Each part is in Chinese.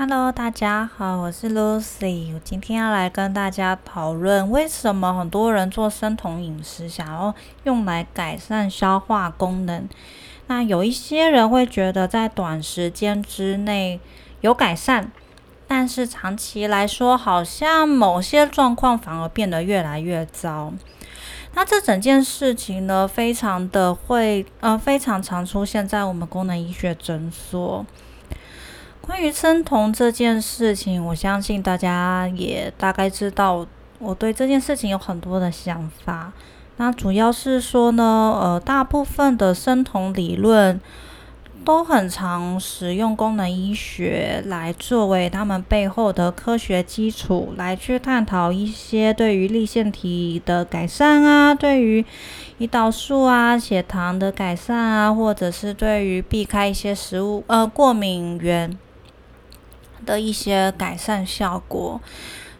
Hello，大家好，我是 Lucy。我今天要来跟大家讨论，为什么很多人做生酮饮食，想要用来改善消化功能。那有一些人会觉得在短时间之内有改善，但是长期来说，好像某些状况反而变得越来越糟。那这整件事情呢，非常的会，呃，非常常出现在我们功能医学诊所。关于生酮这件事情，我相信大家也大概知道，我对这件事情有很多的想法。那主要是说呢，呃，大部分的生酮理论都很常使用功能医学来作为他们背后的科学基础，来去探讨一些对于立腺体的改善啊，对于胰岛素啊、血糖的改善啊，或者是对于避开一些食物呃过敏源。的一些改善效果，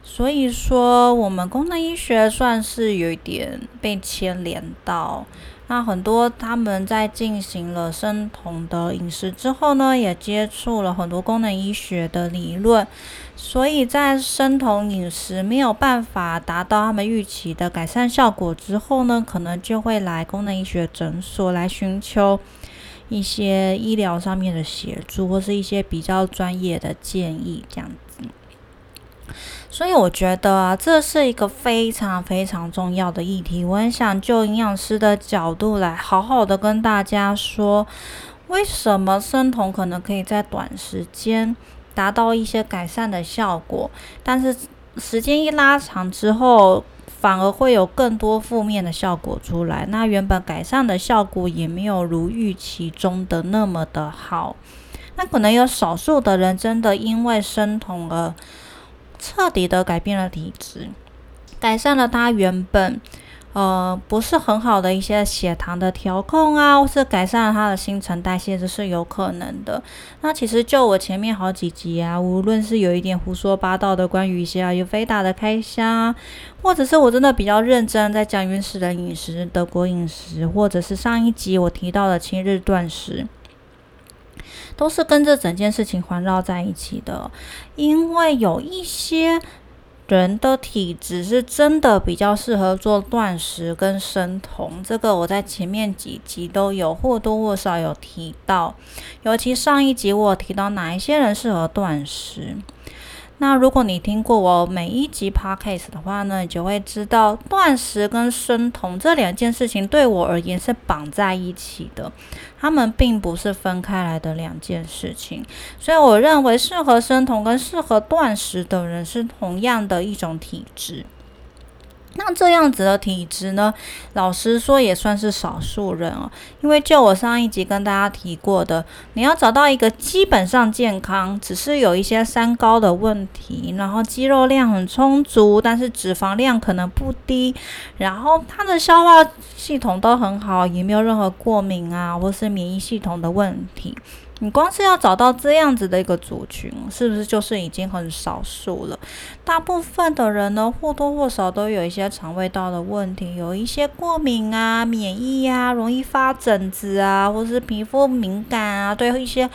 所以说我们功能医学算是有一点被牵连到。那很多他们在进行了生酮的饮食之后呢，也接触了很多功能医学的理论，所以在生酮饮食没有办法达到他们预期的改善效果之后呢，可能就会来功能医学诊所来寻求。一些医疗上面的协助，或是一些比较专业的建议，这样子。所以我觉得啊，这是一个非常非常重要的议题。我很想就营养师的角度来好好的跟大家说，为什么生酮可能可以在短时间达到一些改善的效果，但是时间一拉长之后。反而会有更多负面的效果出来。那原本改善的效果也没有如预期中的那么的好。那可能有少数的人真的因为生酮而彻底的改变了体质，改善了他原本。呃，不是很好的一些血糖的调控啊，或是改善了他的新陈代谢，这是有可能的。那其实就我前面好几集啊，无论是有一点胡说八道的关于一些啊有肥达的开箱，或者是我真的比较认真在讲原始人饮食、德国饮食，或者是上一集我提到的七日断食，都是跟这整件事情环绕在一起的，因为有一些。人的体质是真的比较适合做断食跟生酮，这个我在前面几集都有或多或少有提到，尤其上一集我提到哪一些人适合断食。那如果你听过我每一集 podcast 的话呢，你就会知道断食跟生酮这两件事情对我而言是绑在一起的，他们并不是分开来的两件事情。所以我认为适合生酮跟适合断食的人是同样的一种体质。那这样子的体质呢，老实说也算是少数人哦。因为就我上一集跟大家提过的，你要找到一个基本上健康，只是有一些三高的问题，然后肌肉量很充足，但是脂肪量可能不低，然后他的消化系统都很好，也没有任何过敏啊，或是免疫系统的问题。你光是要找到这样子的一个族群，是不是就是已经很少数了？大部分的人呢，或多或少都有一些肠胃道的问题，有一些过敏啊、免疫啊、容易发疹子啊，或是皮肤敏感啊，对一些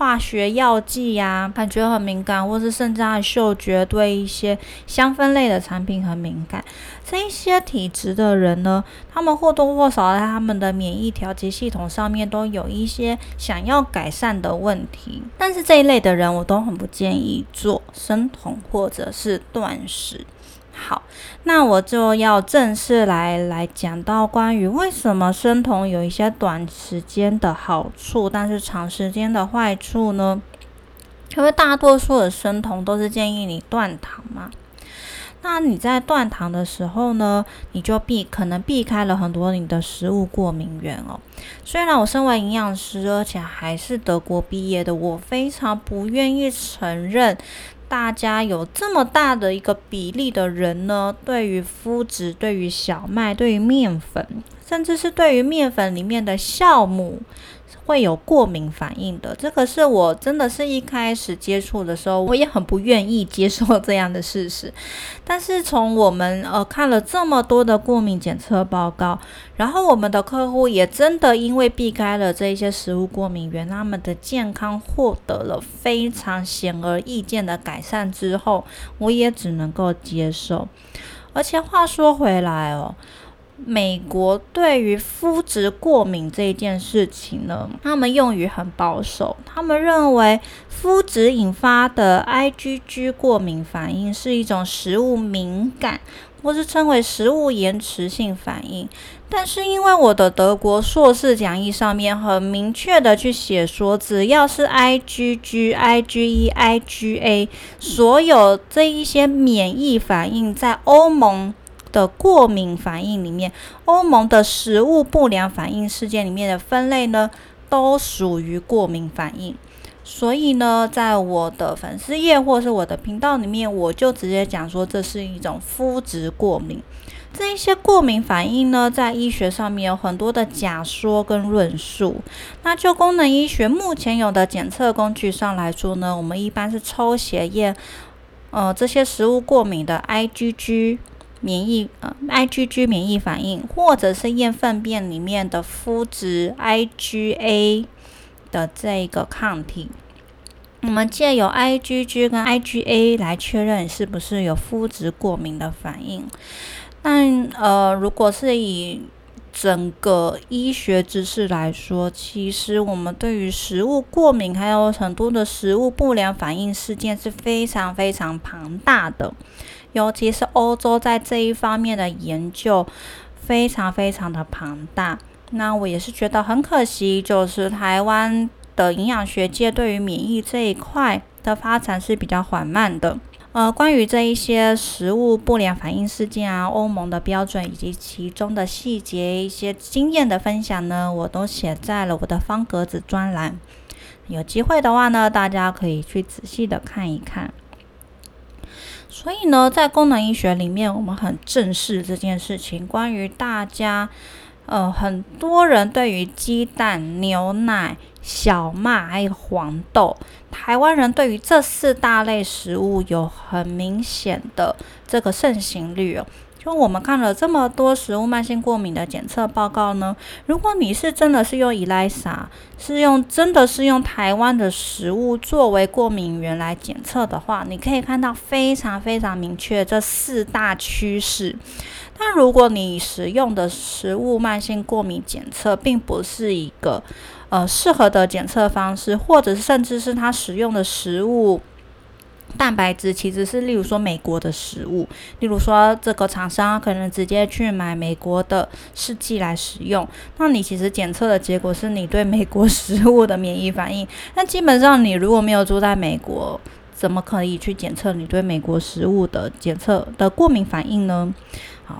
化学药剂呀感觉很敏感，或是甚至还嗅觉对一些香氛类的产品很敏感。这一些体质的人呢，他们或多或少在他们的免疫调节系统上面都有一些想要改善的问题。但是这一类的人，我都很不建议做生酮或者是断食。好，那我就要正式来来讲到关于为什么生酮有一些短时间的好处，但是长时间的坏处呢？因为大多数的生酮都是建议你断糖嘛。那你在断糖的时候呢，你就避可能避开了很多你的食物过敏源哦。虽然我身为营养师，而且还是德国毕业的，我非常不愿意承认，大家有这么大的一个比例的人呢，对于麸质、对于小麦、对于面粉，甚至是对于面粉里面的酵母会有过敏反应的，这个是我真的是一开始接触的时候，我也很不愿意接受这样的事实。但是从我们呃看了这么多的过敏检测报告，然后我们的客户也真的因为避开了这一些食物过敏源，他们的健康获得了非常显而易见的改善之后，我也只能够接受。而且话说回来哦。美国对于肤质过敏这一件事情呢，他们用语很保守。他们认为肤质引发的 IgG 过敏反应是一种食物敏感，或是称为食物延迟性反应。但是因为我的德国硕士讲义上面很明确的去写说，只要是 IgG、IgE、IgA，所有这一些免疫反应在欧盟。的过敏反应里面，欧盟的食物不良反应事件里面的分类呢，都属于过敏反应。所以呢，在我的粉丝页或是我的频道里面，我就直接讲说，这是一种肤质过敏。这一些过敏反应呢，在医学上面有很多的假说跟论述。那就功能医学目前有的检测工具上来说呢，我们一般是抽血验，呃，这些食物过敏的 IgG。免疫呃，IgG 免疫反应，或者是验粪便里面的肤质 IgA 的这个抗体，我们借由 IgG 跟 IgA 来确认是不是有肤质过敏的反应。但呃，如果是以整个医学知识来说，其实我们对于食物过敏还有很多的食物不良反应事件是非常非常庞大的。尤其是欧洲在这一方面的研究非常非常的庞大，那我也是觉得很可惜，就是台湾的营养学界对于免疫这一块的发展是比较缓慢的。呃，关于这一些食物不良反应事件啊，欧盟的标准以及其中的细节一些经验的分享呢，我都写在了我的方格子专栏。有机会的话呢，大家可以去仔细的看一看。所以呢，在功能医学里面，我们很正视这件事情。关于大家，呃，很多人对于鸡蛋、牛奶、小麦还有黄豆，台湾人对于这四大类食物有很明显的这个盛行率哦。就我们看了这么多食物慢性过敏的检测报告呢，如果你是真的是用 ELISA，是用真的是用台湾的食物作为过敏源来检测的话，你可以看到非常非常明确这四大趋势。但如果你使用的食物慢性过敏检测并不是一个呃适合的检测方式，或者甚至是它使用的食物。蛋白质其实是，例如说美国的食物，例如说这个厂商可能直接去买美国的试剂来使用，那你其实检测的结果是你对美国食物的免疫反应。那基本上你如果没有住在美国，怎么可以去检测你对美国食物的检测的过敏反应呢？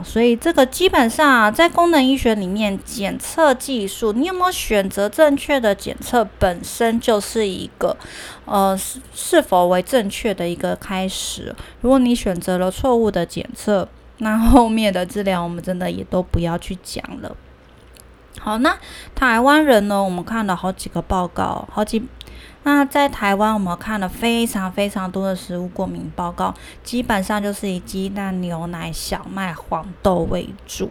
所以这个基本上，在功能医学里面，检测技术你有没有选择正确的检测，本身就是一个呃是否为正确的一个开始。如果你选择了错误的检测，那后面的治疗我们真的也都不要去讲了。好，那台湾人呢？我们看了好几个报告，好几。那在台湾，我们看了非常非常多的食物过敏报告，基本上就是以鸡蛋、牛奶、小麦、黄豆为主。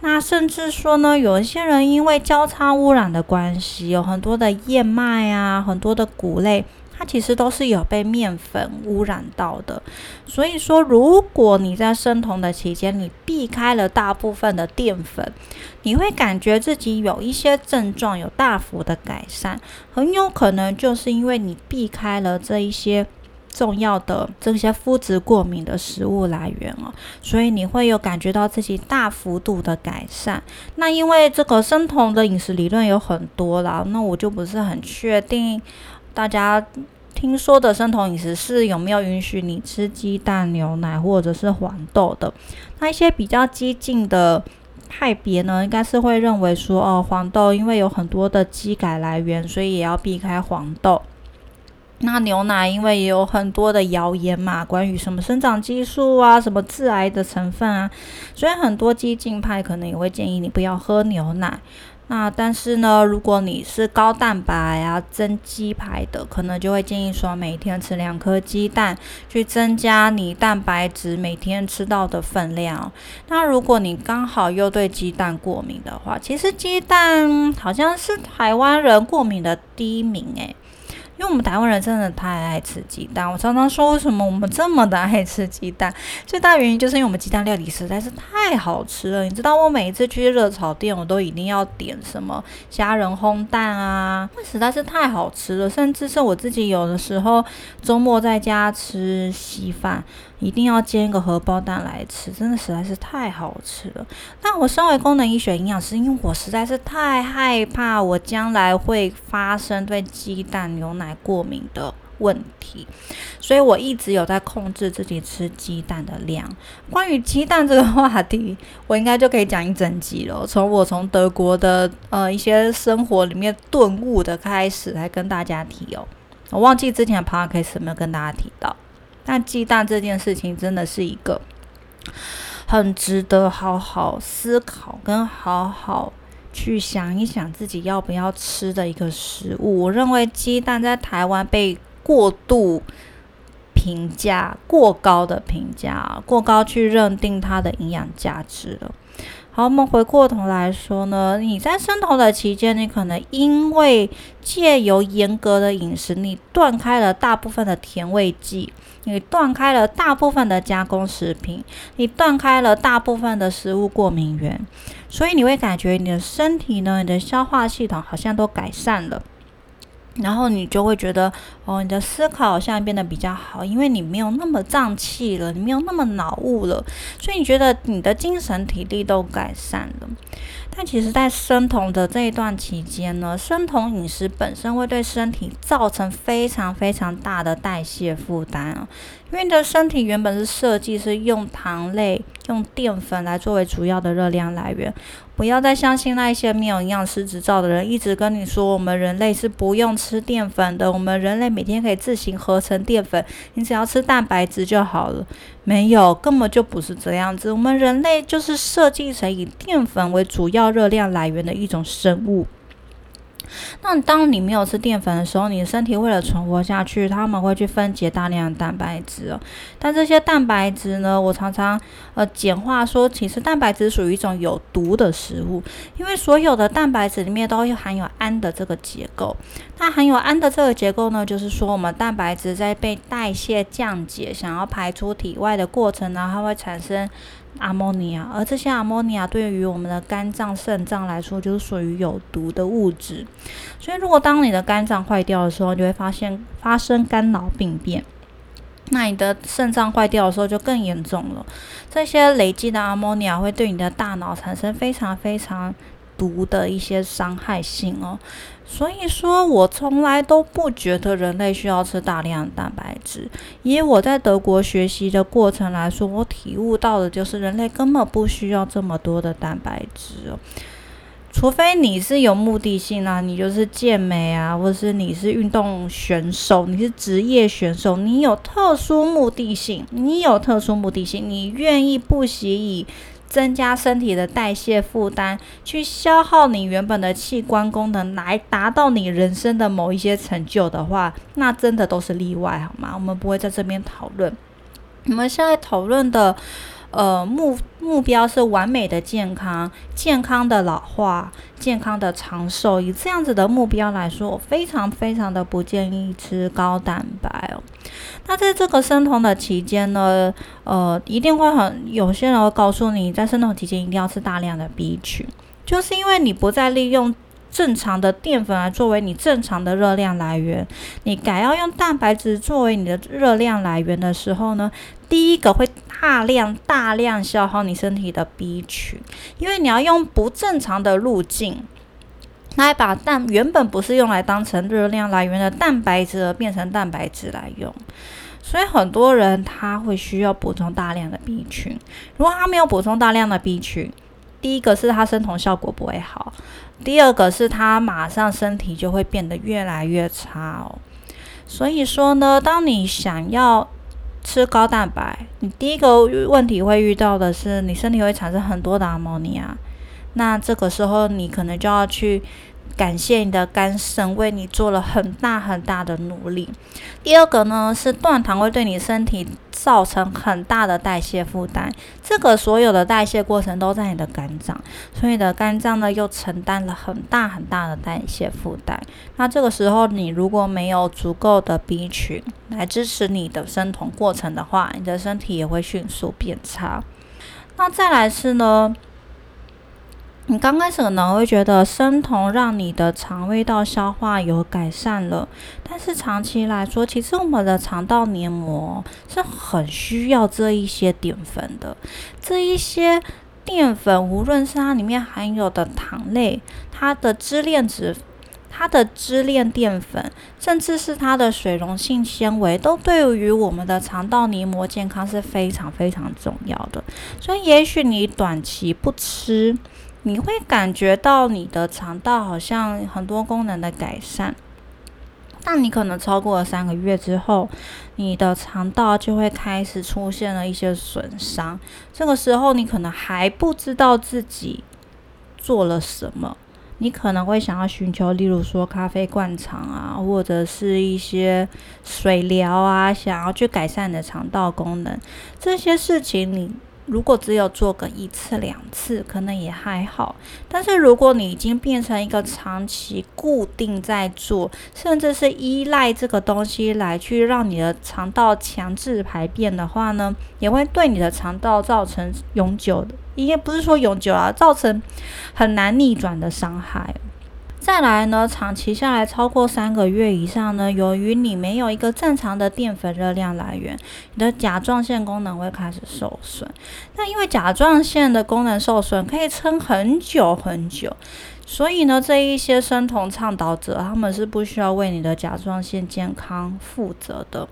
那甚至说呢，有一些人因为交叉污染的关系，有很多的燕麦啊，很多的谷类。它其实都是有被面粉污染到的，所以说，如果你在生酮的期间，你避开了大部分的淀粉，你会感觉自己有一些症状有大幅的改善，很有可能就是因为你避开了这一些重要的这些肤质过敏的食物来源哦，所以你会有感觉到自己大幅度的改善。那因为这个生酮的饮食理论有很多啦，那我就不是很确定。大家听说的生酮饮食是有没有允许你吃鸡蛋、牛奶或者是黄豆的？那一些比较激进的派别呢，应该是会认为说，哦，黄豆因为有很多的基改来源，所以也要避开黄豆。那牛奶因为也有很多的谣言嘛，关于什么生长激素啊、什么致癌的成分啊，所以很多激进派可能也会建议你不要喝牛奶。那但是呢，如果你是高蛋白啊蒸鸡排的，可能就会建议说每天吃两颗鸡蛋，去增加你蛋白质每天吃到的分量。那如果你刚好又对鸡蛋过敏的话，其实鸡蛋好像是台湾人过敏的第一名诶。因为我们台湾人真的太爱吃鸡蛋，我常常说为什么我们这么的爱吃鸡蛋，最大原因就是因为我们鸡蛋料理实在是太好吃了。你知道我每一次去热炒店，我都一定要点什么虾仁烘蛋啊，那实在是太好吃了。甚至是我自己有的时候周末在家吃稀饭。一定要煎一个荷包蛋来吃，真的实在是太好吃了。但我身为功能医学营养师，因为我实在是太害怕我将来会发生对鸡蛋、牛奶过敏的问题，所以我一直有在控制自己吃鸡蛋的量。关于鸡蛋这个话题，我应该就可以讲一整集了。从我从德国的呃一些生活里面顿悟的开始来跟大家提哦。我忘记之前的 podcast 有没有跟大家提到。那鸡蛋这件事情真的是一个很值得好好思考跟好好去想一想自己要不要吃的一个食物。我认为鸡蛋在台湾被过度评价、过高的评价、过高去认定它的营养价值了。好，我们回过头来说呢，你在生酮的期间，你可能因为借由严格的饮食，你断开了大部分的甜味剂，你断开了大部分的加工食品，你断开了大部分的食物过敏源，所以你会感觉你的身体呢，你的消化系统好像都改善了。然后你就会觉得，哦，你的思考好像变得比较好，因为你没有那么胀气了，你没有那么脑雾了，所以你觉得你的精神体力都改善了。但其实，在生酮的这一段期间呢，生酮饮食本身会对身体造成非常非常大的代谢负担啊。因为你的身体原本是设计是用糖类、用淀粉来作为主要的热量来源，不要再相信那一些没有营养师执照的人一直跟你说，我们人类是不用吃淀粉的，我们人类每天可以自行合成淀粉，你只要吃蛋白质就好了。没有，根本就不是这样子。我们人类就是设计成以淀粉为主要热量来源的一种生物。那当你没有吃淀粉的时候，你的身体为了存活下去，他们会去分解大量的蛋白质哦。但这些蛋白质呢，我常常呃简化说，其实蛋白质属于一种有毒的食物，因为所有的蛋白质里面都含有氨的这个结构。那含有氨的这个结构呢，就是说我们蛋白质在被代谢降解，想要排出体外的过程呢，它会产生。阿莫尼亚，而这些阿莫尼亚对于我们的肝脏、肾脏来说，就是属于有毒的物质。所以，如果当你的肝脏坏掉的时候，你会发现发生肝脑病变。那你的肾脏坏掉的时候就更严重了。这些累积的阿莫尼亚会对你的大脑产生非常非常毒的一些伤害性哦。所以说，我从来都不觉得人类需要吃大量蛋白质。以我在德国学习的过程来说，我体悟到的就是人类根本不需要这么多的蛋白质哦。除非你是有目的性啊，你就是健美啊，或者是你是运动选手，你是职业选手，你有特殊目的性，你有特殊目的性，你愿意不惜以。增加身体的代谢负担，去消耗你原本的器官功能，来达到你人生的某一些成就的话，那真的都是例外，好吗？我们不会在这边讨论。我们现在讨论的。呃，目目标是完美的健康、健康的老化、健康的长寿。以这样子的目标来说，我非常非常的不建议吃高蛋白哦。那在这个生酮的期间呢，呃，一定会很有些人会告诉你，在生酮期间一定要吃大量的 B 群，就是因为你不再利用。正常的淀粉来作为你正常的热量来源，你改要用蛋白质作为你的热量来源的时候呢，第一个会大量大量消耗你身体的 B 群，因为你要用不正常的路径来把蛋原本不是用来当成热量来源的蛋白质变成蛋白质来用，所以很多人他会需要补充大量的 B 群，如果他没有补充大量的 B 群。第一个是它生酮效果不会好，第二个是它马上身体就会变得越来越差哦。所以说呢，当你想要吃高蛋白，你第一个问题会遇到的是，你身体会产生很多的阿莫尼亚。那这个时候你可能就要去。感谢你的肝肾为你做了很大很大的努力。第二个呢是断糖会对你身体造成很大的代谢负担，这个所有的代谢过程都在你的肝脏，所以你的肝脏呢又承担了很大很大的代谢负担。那这个时候你如果没有足够的 B 群来支持你的生酮过程的话，你的身体也会迅速变差。那再来是呢？你刚开始可能会觉得生酮让你的肠胃道消化有改善了，但是长期来说，其实我们的肠道黏膜是很需要这一些淀粉的。这一些淀粉，无论是它里面含有的糖类、它的支链脂、它的支链淀粉，甚至是它的水溶性纤维，都对于我们的肠道黏膜健康是非常非常重要的。所以，也许你短期不吃。你会感觉到你的肠道好像很多功能的改善，但你可能超过了三个月之后，你的肠道就会开始出现了一些损伤。这个时候，你可能还不知道自己做了什么，你可能会想要寻求，例如说咖啡灌肠啊，或者是一些水疗啊，想要去改善你的肠道功能。这些事情你。如果只有做个一次两次，可能也还好。但是如果你已经变成一个长期固定在做，甚至是依赖这个东西来去让你的肠道强制排便的话呢，也会对你的肠道造成永久的，也不是说永久啊，造成很难逆转的伤害。再来呢，长期下来超过三个月以上呢，由于你没有一个正常的淀粉热量来源，你的甲状腺功能会开始受损。那因为甲状腺的功能受损可以撑很久很久，所以呢，这一些生酮倡导者他们是不需要为你的甲状腺健康负责的。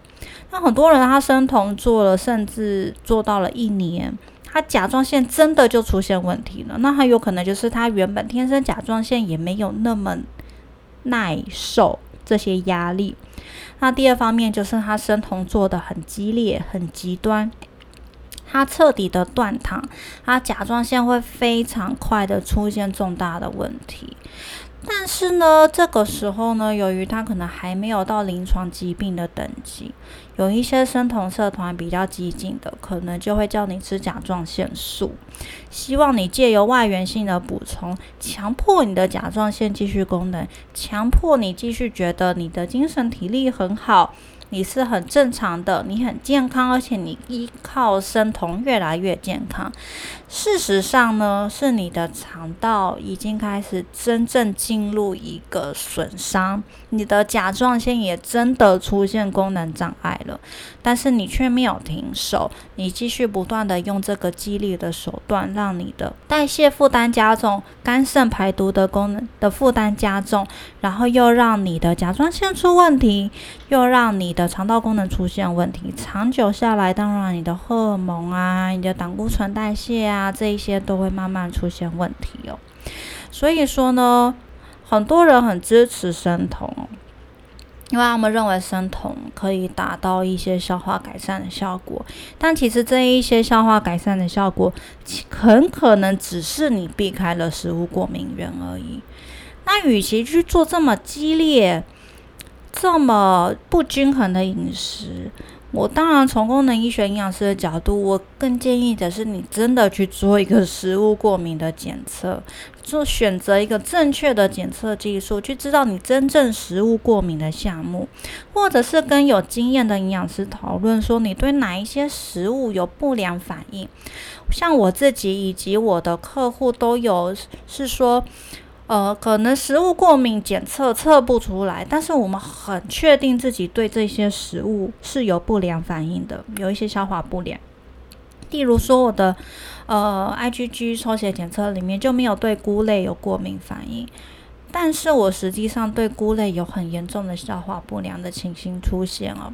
那很多人他生酮做了，甚至做到了一年。他甲状腺真的就出现问题了，那很有可能就是他原本天生甲状腺也没有那么耐受这些压力。那第二方面就是他生酮做的很激烈、很极端，他彻底的断糖，他甲状腺会非常快的出现重大的问题。但是呢，这个时候呢，由于他可能还没有到临床疾病的等级，有一些生酮社团比较激进的，可能就会叫你吃甲状腺素，希望你借由外源性的补充，强迫你的甲状腺继续功能，强迫你继续觉得你的精神体力很好。你是很正常的，你很健康，而且你依靠生酮越来越健康。事实上呢，是你的肠道已经开始真正进入一个损伤，你的甲状腺也真的出现功能障碍了。但是你却没有停手，你继续不断的用这个激励的手段，让你的代谢负担加重，肝肾排毒的功能的负担加重，然后又让你的甲状腺出问题，又让你的肠道功能出现问题。长久下来，当然你的荷尔蒙啊，你的胆固醇代谢啊，这一些都会慢慢出现问题哦。所以说呢，很多人很支持生酮。因为他们认为生酮可以达到一些消化改善的效果，但其实这一些消化改善的效果，很可能只是你避开了食物过敏源而已。那与其去做这么激烈、这么不均衡的饮食，我当然从功能医学营养师的角度，我更建议的是你真的去做一个食物过敏的检测，做选择一个正确的检测技术，去知道你真正食物过敏的项目，或者是跟有经验的营养师讨论，说你对哪一些食物有不良反应。像我自己以及我的客户都有，是说。呃，可能食物过敏检测测不出来，但是我们很确定自己对这些食物是有不良反应的，有一些消化不良。例如说，我的呃 IgG 抽血检测里面就没有对菇类有过敏反应。但是我实际上对菇类有很严重的消化不良的情形出现哦。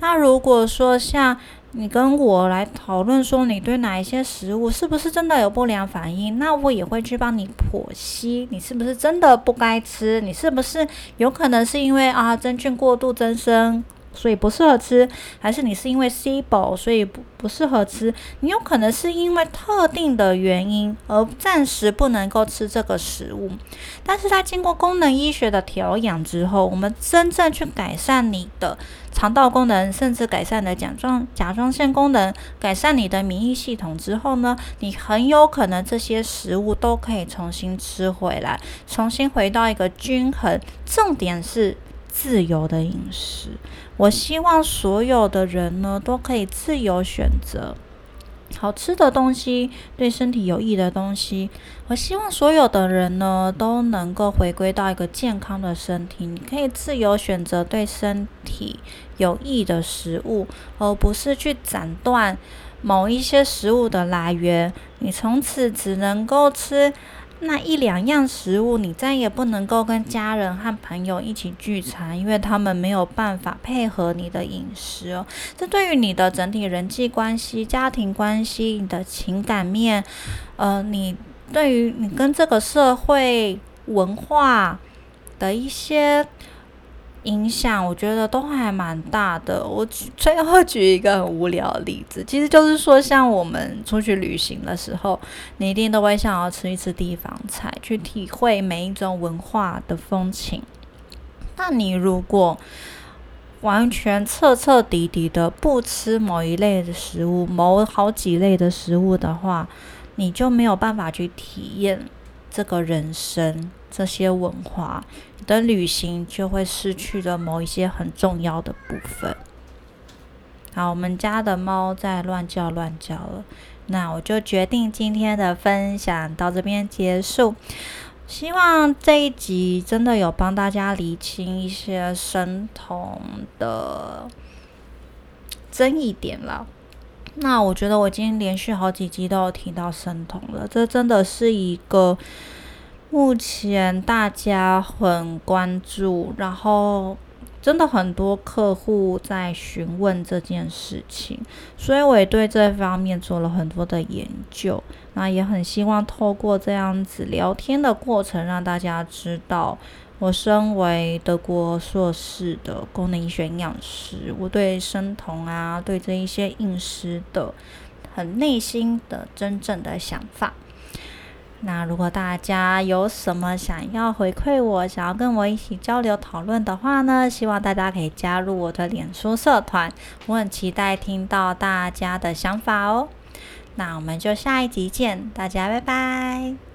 那如果说像你跟我来讨论说你对哪一些食物是不是真的有不良反应，那我也会去帮你剖析，你是不是真的不该吃？你是不是有可能是因为啊真菌过度增生所以不适合吃，还是你是因为 C 饱所以不不适合吃？你有可能是因为特定的原因而暂时不能够吃这个食物，但是它经过功能医学的调养之后，我们真正去改善你的肠道功能，甚至改善你的甲状甲状腺功能，改善你的免疫系统之后呢，你很有可能这些食物都可以重新吃回来，重新回到一个均衡。重点是。自由的饮食，我希望所有的人呢都可以自由选择好吃的东西，对身体有益的东西。我希望所有的人呢都能够回归到一个健康的身体，你可以自由选择对身体有益的食物，而不是去斩断某一些食物的来源。你从此只能够吃。那一两样食物，你再也不能够跟家人和朋友一起聚餐，因为他们没有办法配合你的饮食哦。这对于你的整体人际关系、家庭关系、你的情感面，呃，你对于你跟这个社会文化的一些。影响我觉得都还蛮大的。我最后举一个很无聊的例子，其实就是说，像我们出去旅行的时候，你一定都会想要吃一次地方菜，去体会每一种文化的风情。那你如果完全彻彻底底的不吃某一类的食物，某好几类的食物的话，你就没有办法去体验这个人生。这些文化，的旅行就会失去了某一些很重要的部分。好，我们家的猫在乱叫乱叫了，那我就决定今天的分享到这边结束。希望这一集真的有帮大家理清一些神童的争议点了。那我觉得我已经连续好几集都有提到神童了，这真的是一个。目前大家很关注，然后真的很多客户在询问这件事情，所以我也对这方面做了很多的研究。那也很希望透过这样子聊天的过程，让大家知道，我身为德国硕士的功能医学营养师，我对生酮啊，对这一些饮食的很内心的真正的想法。那如果大家有什么想要回馈我，想要跟我一起交流讨论的话呢？希望大家可以加入我的脸书社团，我很期待听到大家的想法哦。那我们就下一集见，大家拜拜。